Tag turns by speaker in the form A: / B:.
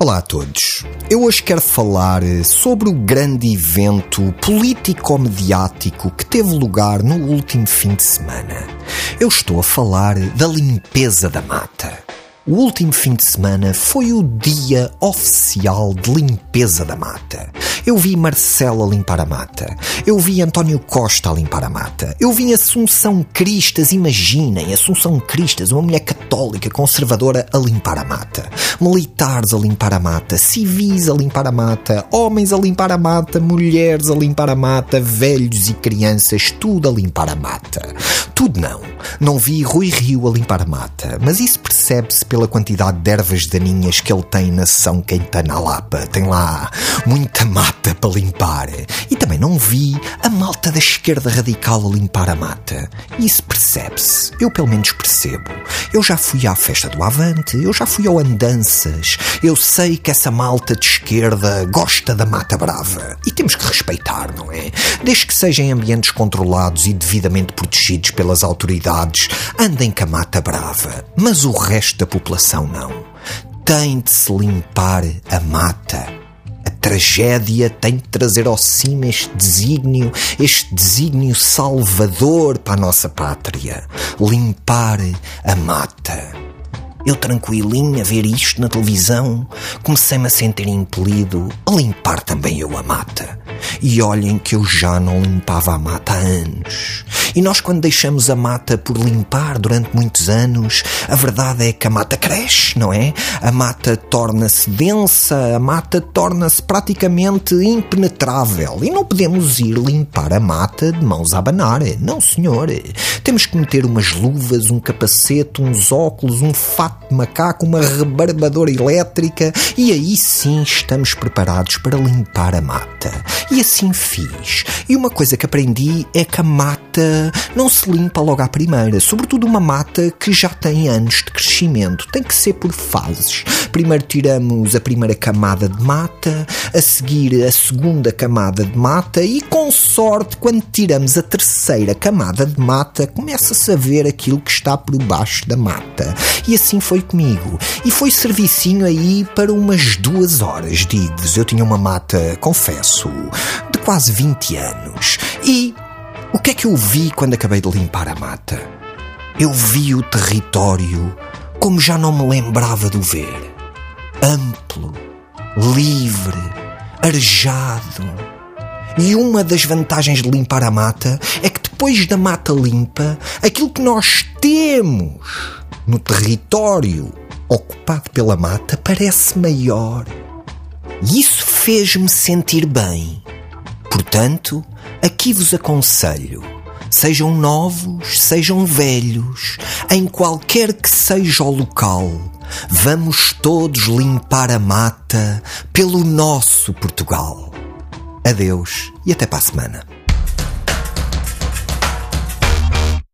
A: Olá a todos. Eu hoje quero falar sobre o grande evento político-mediático que teve lugar no último fim de semana. Eu estou a falar da limpeza da mata. O último fim de semana foi o dia oficial de limpeza da mata. Eu vi Marcelo a limpar a mata. Eu vi António Costa a limpar a mata. Eu vi Assunção Cristas, imaginem, Assunção Cristas, uma mulher católica conservadora a limpar a mata. Militares a limpar a mata, civis a limpar a mata, homens a limpar a mata, mulheres a limpar a mata, velhos e crianças, tudo a limpar a mata. Tudo não. Não vi Rui Rio a limpar a mata, mas isso percebe-se pela quantidade de ervas daninhas que ele tem na São Quintana Lapa. Tem lá muita mata para limpar. E também não vi a malta da esquerda radical a limpar a mata. Isso percebe-se. Eu pelo menos percebo. Eu já fui à festa do Avante, eu já fui ao Andanças. Eu sei que essa malta de esquerda gosta da mata brava. E temos que respeitar, não é? Desde que sejam ambientes controlados e devidamente protegidos pelas autoridades, andem com a mata brava. Mas o resto da população não. Tem de se limpar a mata tragédia tem de trazer ao cima este desígnio, este desígnio salvador para a nossa pátria. Limpar a mata. Eu tranquilinho a ver isto na televisão, comecei-me a sentir impelido a limpar também eu a mata. E olhem que eu já não limpava a mata há anos. E nós, quando deixamos a mata por limpar durante muitos anos, a verdade é que a mata cresce, não é? A mata torna-se densa, a mata torna-se praticamente impenetrável. E não podemos ir limpar a mata de mãos a abanar. Não, senhor. Temos que meter umas luvas, um capacete, uns óculos, um fato de macaco, uma rebarbadora elétrica e aí sim estamos preparados para limpar a mata. E assim fiz. E uma coisa que aprendi é que a mata não se limpa logo à primeira, sobretudo uma mata que já tem anos de crescimento. Tem que ser por fases. Primeiro tiramos a primeira camada de mata, a seguir a segunda camada de mata e, com sorte, quando tiramos a terceira camada de mata, começa-se a ver aquilo que está por baixo da mata. E assim foi comigo. E foi servicinho aí para umas duas horas, digo-vos. Eu tinha uma mata, confesso, de quase 20 anos. E o que é que eu vi quando acabei de limpar a mata? Eu vi o território como já não me lembrava de o ver. Amplo, livre, arejado. E uma das vantagens de limpar a mata é que depois da mata limpa, aquilo que nós temos no território ocupado pela mata parece maior. E isso fez-me sentir bem. Portanto, aqui vos aconselho: sejam novos, sejam velhos, em qualquer que seja o local, vamos todos limpar a mata pelo nosso Portugal. Adeus e até para a semana.